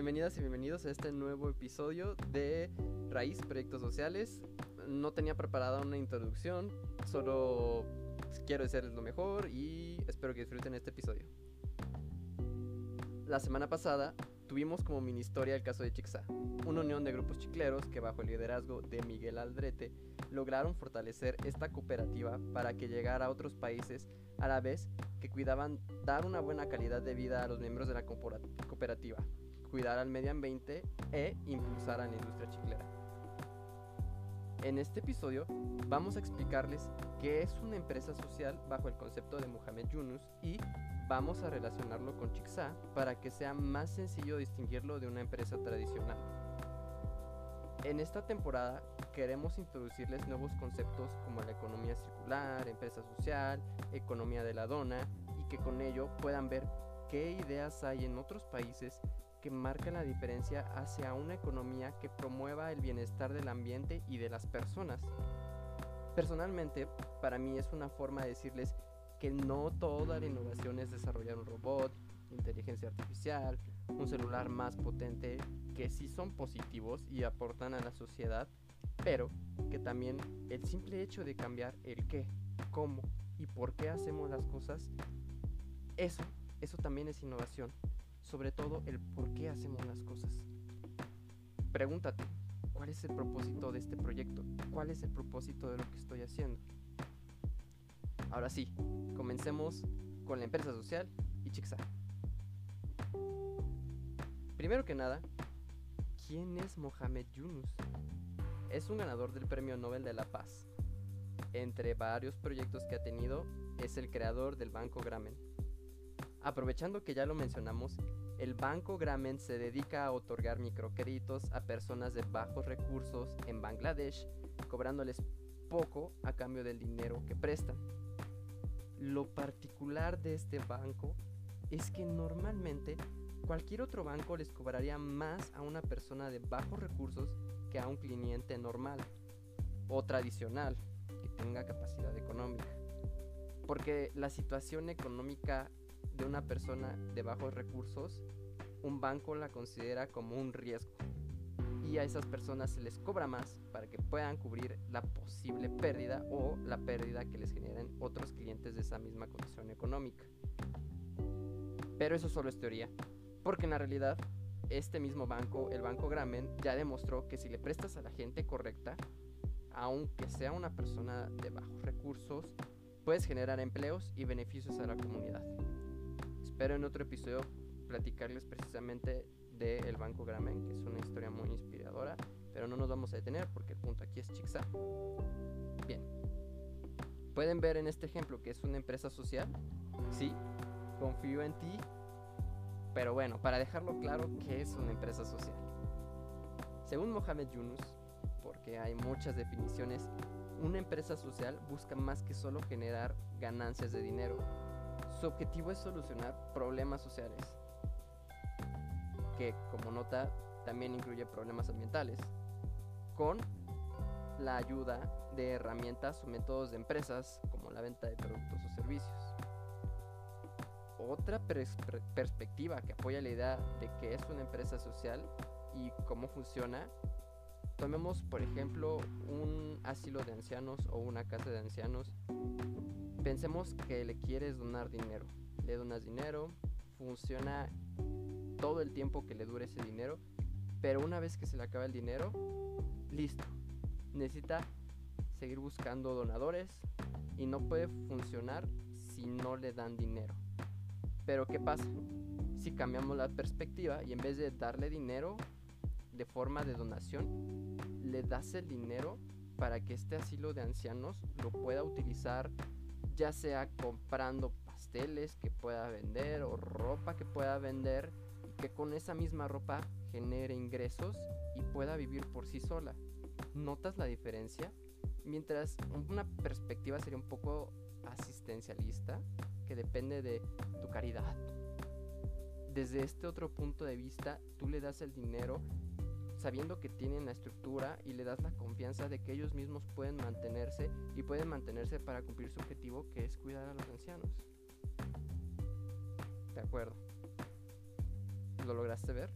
bienvenidas y bienvenidos a este nuevo episodio de Raíz Proyectos Sociales. No tenía preparada una introducción, solo quiero desearles lo mejor y espero que disfruten este episodio. La semana pasada tuvimos como mini historia el caso de Chixá, una unión de grupos chicleros que bajo el liderazgo de Miguel Aldrete lograron fortalecer esta cooperativa para que llegara a otros países a la vez que cuidaban dar una buena calidad de vida a los miembros de la cooperativa, cuidar al medio ambiente e impulsar a la industria chiclera. En este episodio vamos a explicarles qué es una empresa social bajo el concepto de Mohamed Yunus y vamos a relacionarlo con Chixá para que sea más sencillo distinguirlo de una empresa tradicional. En esta temporada queremos introducirles nuevos conceptos como la economía circular, empresa social, economía de la dona y que con ello puedan ver qué ideas hay en otros países que marcan la diferencia hacia una economía que promueva el bienestar del ambiente y de las personas. Personalmente, para mí es una forma de decirles que no toda la innovación es desarrollar un robot, inteligencia artificial, un celular más potente, que sí son positivos y aportan a la sociedad, pero que también el simple hecho de cambiar el qué, cómo y por qué hacemos las cosas, eso, eso también es innovación, sobre todo el por qué hacemos las cosas. Pregúntate, ¿cuál es el propósito de este proyecto? ¿Cuál es el propósito de lo que estoy haciendo? Ahora sí, comencemos con la empresa social y Chixá. Primero que nada, ¿quién es Mohamed Yunus? Es un ganador del Premio Nobel de la Paz. Entre varios proyectos que ha tenido, es el creador del Banco Gramen. Aprovechando que ya lo mencionamos, el Banco Gramen se dedica a otorgar microcréditos a personas de bajos recursos en Bangladesh, cobrándoles poco a cambio del dinero que prestan. Lo particular de este banco es que normalmente cualquier otro banco les cobraría más a una persona de bajos recursos que a un cliente normal o tradicional que tenga capacidad económica. Porque la situación económica de una persona de bajos recursos, un banco la considera como un riesgo. Y a esas personas se les cobra más para que puedan cubrir la posible pérdida o la pérdida que les generen otros clientes de esa misma condición económica. Pero eso solo es teoría, porque en la realidad este mismo banco, el Banco Gramen, ya demostró que si le prestas a la gente correcta, aunque sea una persona de bajos recursos, puedes generar empleos y beneficios a la comunidad. Espero en otro episodio platicarles precisamente del Banco Gramen, que es una historia muy inspiradora, pero no nos vamos a detener porque el punto aquí es Chixá. Bien. Pueden ver en este ejemplo que es una empresa social. Sí, confío en ti pero bueno, para dejarlo claro, ¿qué es una empresa social? Según Mohamed Yunus, porque hay muchas definiciones, una empresa social busca más que solo generar ganancias de dinero. Su objetivo es solucionar problemas sociales, que como nota también incluye problemas ambientales, con la ayuda de herramientas o métodos de empresas como la venta de productos o servicios otra perspectiva que apoya la idea de que es una empresa social y cómo funciona, tomemos por ejemplo un asilo de ancianos o una casa de ancianos. Pensemos que le quieres donar dinero. Le donas dinero, funciona todo el tiempo que le dure ese dinero, pero una vez que se le acaba el dinero, listo. Necesita seguir buscando donadores y no puede funcionar si no le dan dinero. Pero ¿qué pasa? Si cambiamos la perspectiva y en vez de darle dinero de forma de donación, le das el dinero para que este asilo de ancianos lo pueda utilizar ya sea comprando pasteles que pueda vender o ropa que pueda vender que con esa misma ropa genere ingresos y pueda vivir por sí sola. ¿Notas la diferencia? Mientras una perspectiva sería un poco asistencialista, que depende de tu caridad. Desde este otro punto de vista, tú le das el dinero sabiendo que tienen la estructura y le das la confianza de que ellos mismos pueden mantenerse y pueden mantenerse para cumplir su objetivo que es cuidar a los ancianos. De acuerdo. ¿Lo lograste ver?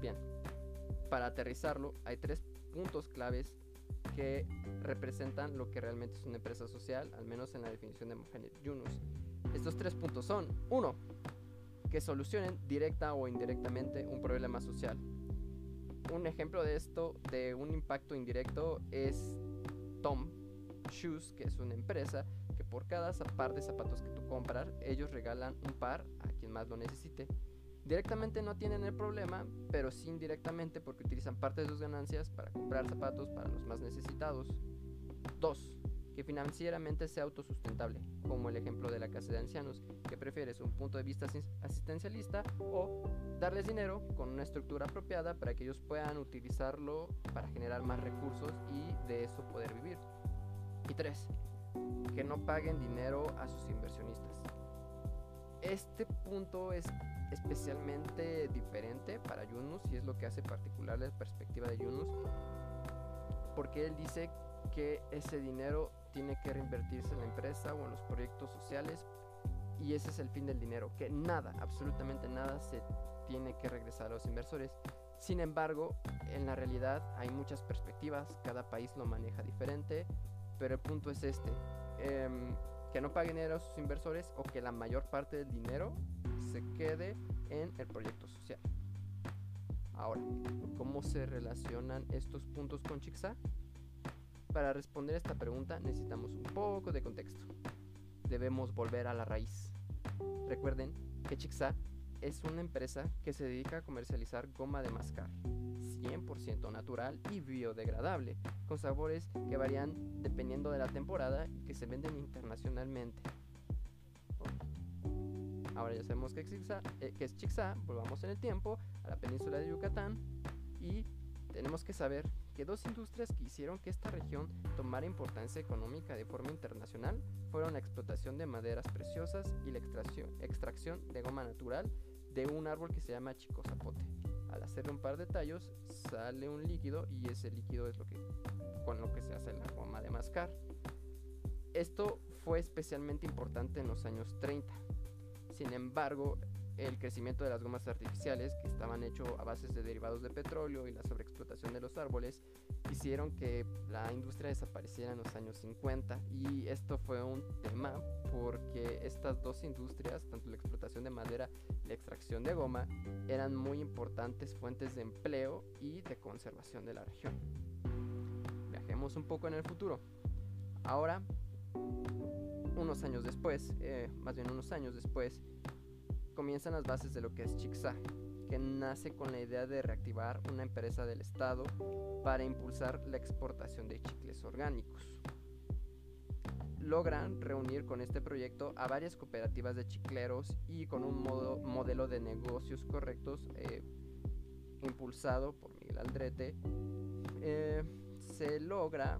Bien, para aterrizarlo hay tres puntos claves que representan lo que realmente es una empresa social, al menos en la definición de Mohamed Yunus. Estos tres puntos son, uno, que solucionen directa o indirectamente un problema social. Un ejemplo de esto, de un impacto indirecto, es Tom Shoes, que es una empresa que por cada par de zapatos que tú compras, ellos regalan un par a quien más lo necesite. Directamente no tienen el problema, pero sí indirectamente porque utilizan parte de sus ganancias para comprar zapatos para los más necesitados. 2. Que financieramente sea autosustentable, como el ejemplo de la casa de ancianos, que prefieres un punto de vista asistencialista o darles dinero con una estructura apropiada para que ellos puedan utilizarlo para generar más recursos y de eso poder vivir. Y 3. Que no paguen dinero a sus inversionistas. Este punto es especialmente diferente para Yunus y es lo que hace particular la perspectiva de Yunus porque él dice que ese dinero tiene que reinvertirse en la empresa o en los proyectos sociales y ese es el fin del dinero, que nada, absolutamente nada se tiene que regresar a los inversores. Sin embargo, en la realidad hay muchas perspectivas, cada país lo maneja diferente, pero el punto es este, em, que no paguen dinero a sus inversores o que la mayor parte del dinero se quede en el proyecto social. Ahora, ¿cómo se relacionan estos puntos con Chicsa? Para responder esta pregunta necesitamos un poco de contexto. Debemos volver a la raíz. Recuerden que Chicsa es una empresa que se dedica a comercializar goma de mascar, 100% natural y biodegradable, con sabores que varían dependiendo de la temporada y que se venden internacionalmente. Ahora ya sabemos que, eh, es Chicxá, volvamos en el tiempo a la península de Yucatán y tenemos que saber que dos industrias que hicieron que esta región tomara importancia económica de forma internacional fueron la explotación de maderas preciosas y la extracción, extracción de goma natural de un árbol que se llama chico zapote. Al hacerle un par de tallos sale un líquido y ese líquido es lo que con lo que se hace la goma de mascar. Esto fue especialmente importante en los años 30 sin embargo, el crecimiento de las gomas artificiales, que estaban hechos a bases de derivados de petróleo y la sobreexplotación de los árboles, hicieron que la industria desapareciera en los años 50. Y esto fue un tema porque estas dos industrias, tanto la explotación de madera y la extracción de goma, eran muy importantes fuentes de empleo y de conservación de la región. Viajemos un poco en el futuro. Ahora unos años después, eh, más bien unos años después, comienzan las bases de lo que es Chicsa, que nace con la idea de reactivar una empresa del Estado para impulsar la exportación de chicles orgánicos. Logran reunir con este proyecto a varias cooperativas de chicleros y con un modelo de negocios correctos eh, impulsado por Miguel Aldrete, eh, se logra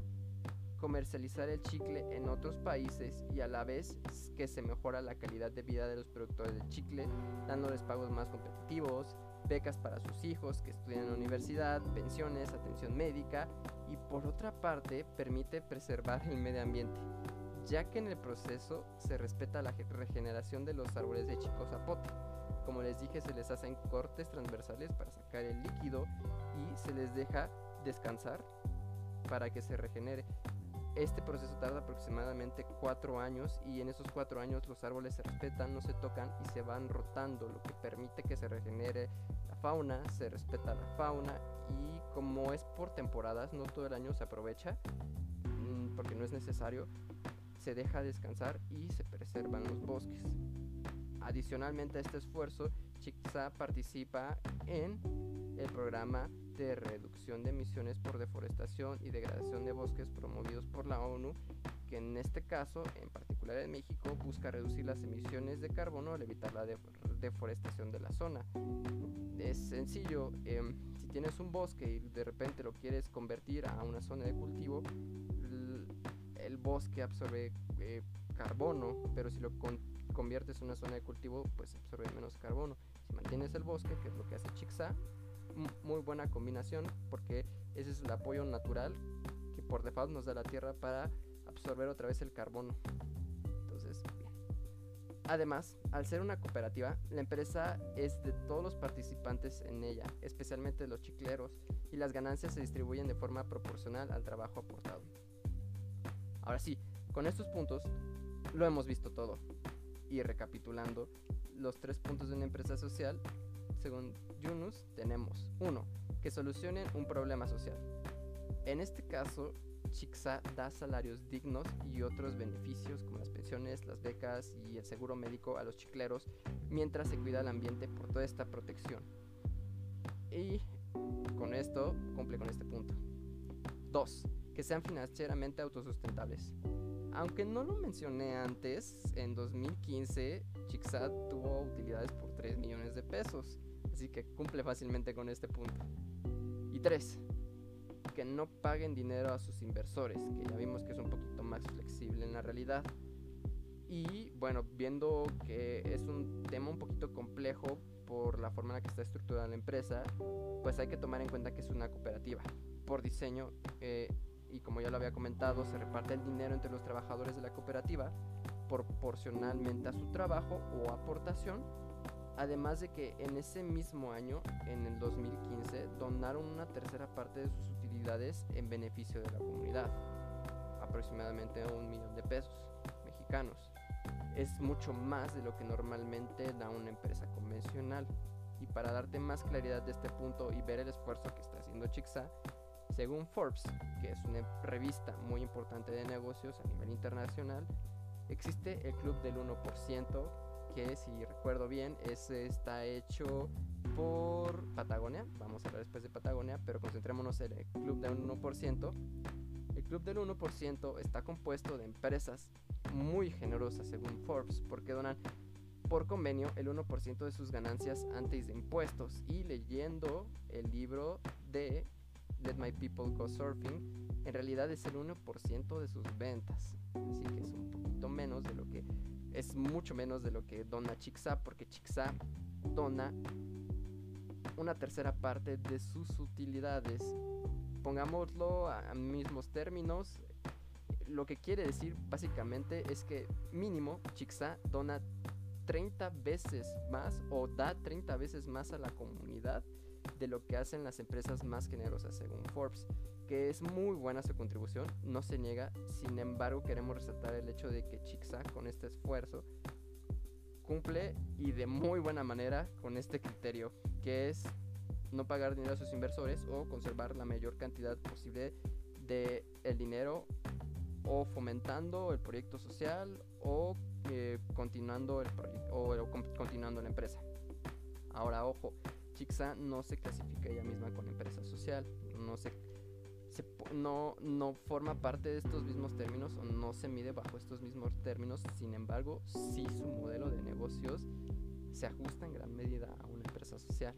comercializar el chicle en otros países y a la vez que se mejora la calidad de vida de los productores del chicle, dándoles pagos más competitivos, becas para sus hijos que estudian en la universidad, pensiones, atención médica y por otra parte permite preservar el medio ambiente, ya que en el proceso se respeta la regeneración de los árboles de chico zapote. Como les dije, se les hacen cortes transversales para sacar el líquido y se les deja descansar para que se regenere. Este proceso tarda aproximadamente cuatro años y en esos cuatro años los árboles se respetan, no se tocan y se van rotando, lo que permite que se regenere la fauna, se respeta la fauna y como es por temporadas, no todo el año se aprovecha mm, porque no es necesario, se deja descansar y se preservan los bosques. Adicionalmente a este esfuerzo, Chicxa participa en el programa de reducción de emisiones por deforestación y degradación de bosques promovidos por la ONU, que en este caso, en particular en México, busca reducir las emisiones de carbono al evitar la deforestación de la zona. Es sencillo, em, si tienes un bosque y de repente lo quieres convertir a una zona de cultivo, el, bosque absorbe eh, carbono, pero si lo conviertes en una zona de cultivo, pues absorbe menos carbono. Si mantienes el bosque, que es lo que hace Chicxa, muy buena combinación porque ese es el apoyo natural que por default nos da la Tierra para absorber otra vez el carbono. Entonces, bien. Además, Al ser una cooperativa, la empresa es de todos los participantes en ella, especialmente los chicleros, y las ganancias se distribuyen de forma proporcional al trabajo aportado. Ahora sí, con estos puntos lo hemos visto todo. Y recapitulando, los tres puntos de una empresa social, según Yunus, tenemos uno, Que solucionen un problema social. En este caso, Chixa da salarios dignos y otros beneficios como las pensiones, las becas y el seguro médico a los chicleros mientras se cuida el ambiente por toda esta protección. Y con esto cumple con este punto. 2. Que sean financieramente autosustentables. Aunque no lo mencioné antes, en 2015 Chixa tuvo utilidades por 3 millones de pesos, así que cumple fácilmente con este punto. Y 3 que no paguen dinero a sus inversores, que ya vimos que es un poquito más flexible en la realidad. Y bueno, viendo que es un tema un poquito complejo por la forma en la que está estructurada la empresa, pues hay que tomar en cuenta que es una cooperativa. Por diseño, eh, y como ya lo había comentado, se reparte el dinero entre los trabajadores de la cooperativa proporcionalmente a su trabajo o aportación Además de que en ese mismo año, en el 2015, donaron una tercera parte de sus utilidades en beneficio de la comunidad, aproximadamente un millón de pesos mexicanos. Es mucho más de lo que normalmente da una empresa convencional. Y para darte más claridad de este punto y ver el esfuerzo que está haciendo Chixa, según Forbes, que es una revista muy importante de negocios a nivel internacional, existe el club del 1% que si recuerdo bien, ese está hecho por Patagonia. Vamos a hablar después de Patagonia, pero concentrémonos en el club del 1%. El club del 1% está compuesto de empresas muy generosas según Forbes porque donan por convenio el 1% de sus ganancias antes de impuestos y leyendo el libro de Let My People Go Surfing, en realidad es el 1% de sus ventas. Así que es un poquito menos de lo que es mucho menos de lo que dona Chixa, porque Chixa dona una tercera parte de sus utilidades. Pongámoslo a mismos términos, lo que quiere decir básicamente es que mínimo Chixa dona 30 veces más o da 30 veces más a la comunidad de lo que hacen las empresas más generosas según Forbes que es muy buena su contribución, no se niega, sin embargo queremos resaltar el hecho de que Chixa con este esfuerzo cumple y de muy buena manera con este criterio, que es no pagar dinero a sus inversores o conservar la mayor cantidad posible de el dinero o fomentando el proyecto social o eh, continuando el o, continuando la empresa. Ahora ojo, Chixa no se clasifica ella misma con empresa social, no se no, no forma parte de estos mismos términos o no se mide bajo estos mismos términos, sin embargo, sí su modelo de negocios se ajusta en gran medida a una empresa social.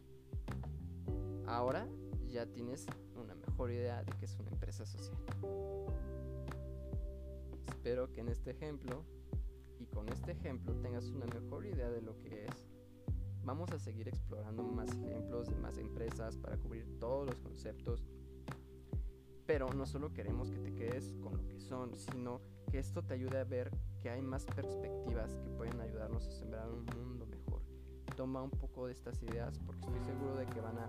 Ahora ya tienes una mejor idea de que es una empresa social. Espero que en este ejemplo y con este ejemplo tengas una mejor idea de lo que es. Vamos a seguir explorando más ejemplos de más empresas para cubrir todos los conceptos pero no solo queremos que te quedes con lo que son, sino que esto te ayude a ver que hay más perspectivas que pueden ayudarnos a sembrar un mundo mejor. Toma un poco de estas ideas porque estoy seguro de que van a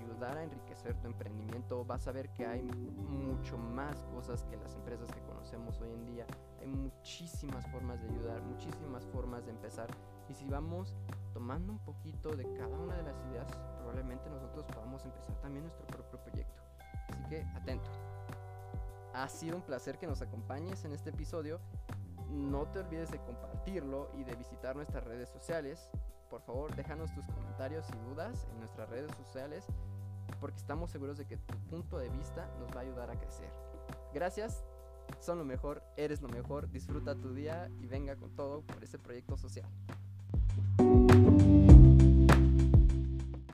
ayudar a enriquecer tu emprendimiento. Vas a ver que hay mucho más cosas que las empresas que conocemos hoy en día. Hay muchísimas formas de ayudar, muchísimas formas de empezar. Y si vamos tomando un poquito de cada una de las ideas, probablemente nosotros podamos empezar también nuestro propio atento. Ha sido un placer que nos acompañes en este episodio. No te olvides de compartirlo y de visitar nuestras redes sociales. Por favor, déjanos tus comentarios y dudas en nuestras redes sociales porque estamos seguros de que tu punto de vista nos va a ayudar a crecer. Gracias, son lo mejor, eres lo mejor, disfruta tu día y venga con todo por este proyecto social.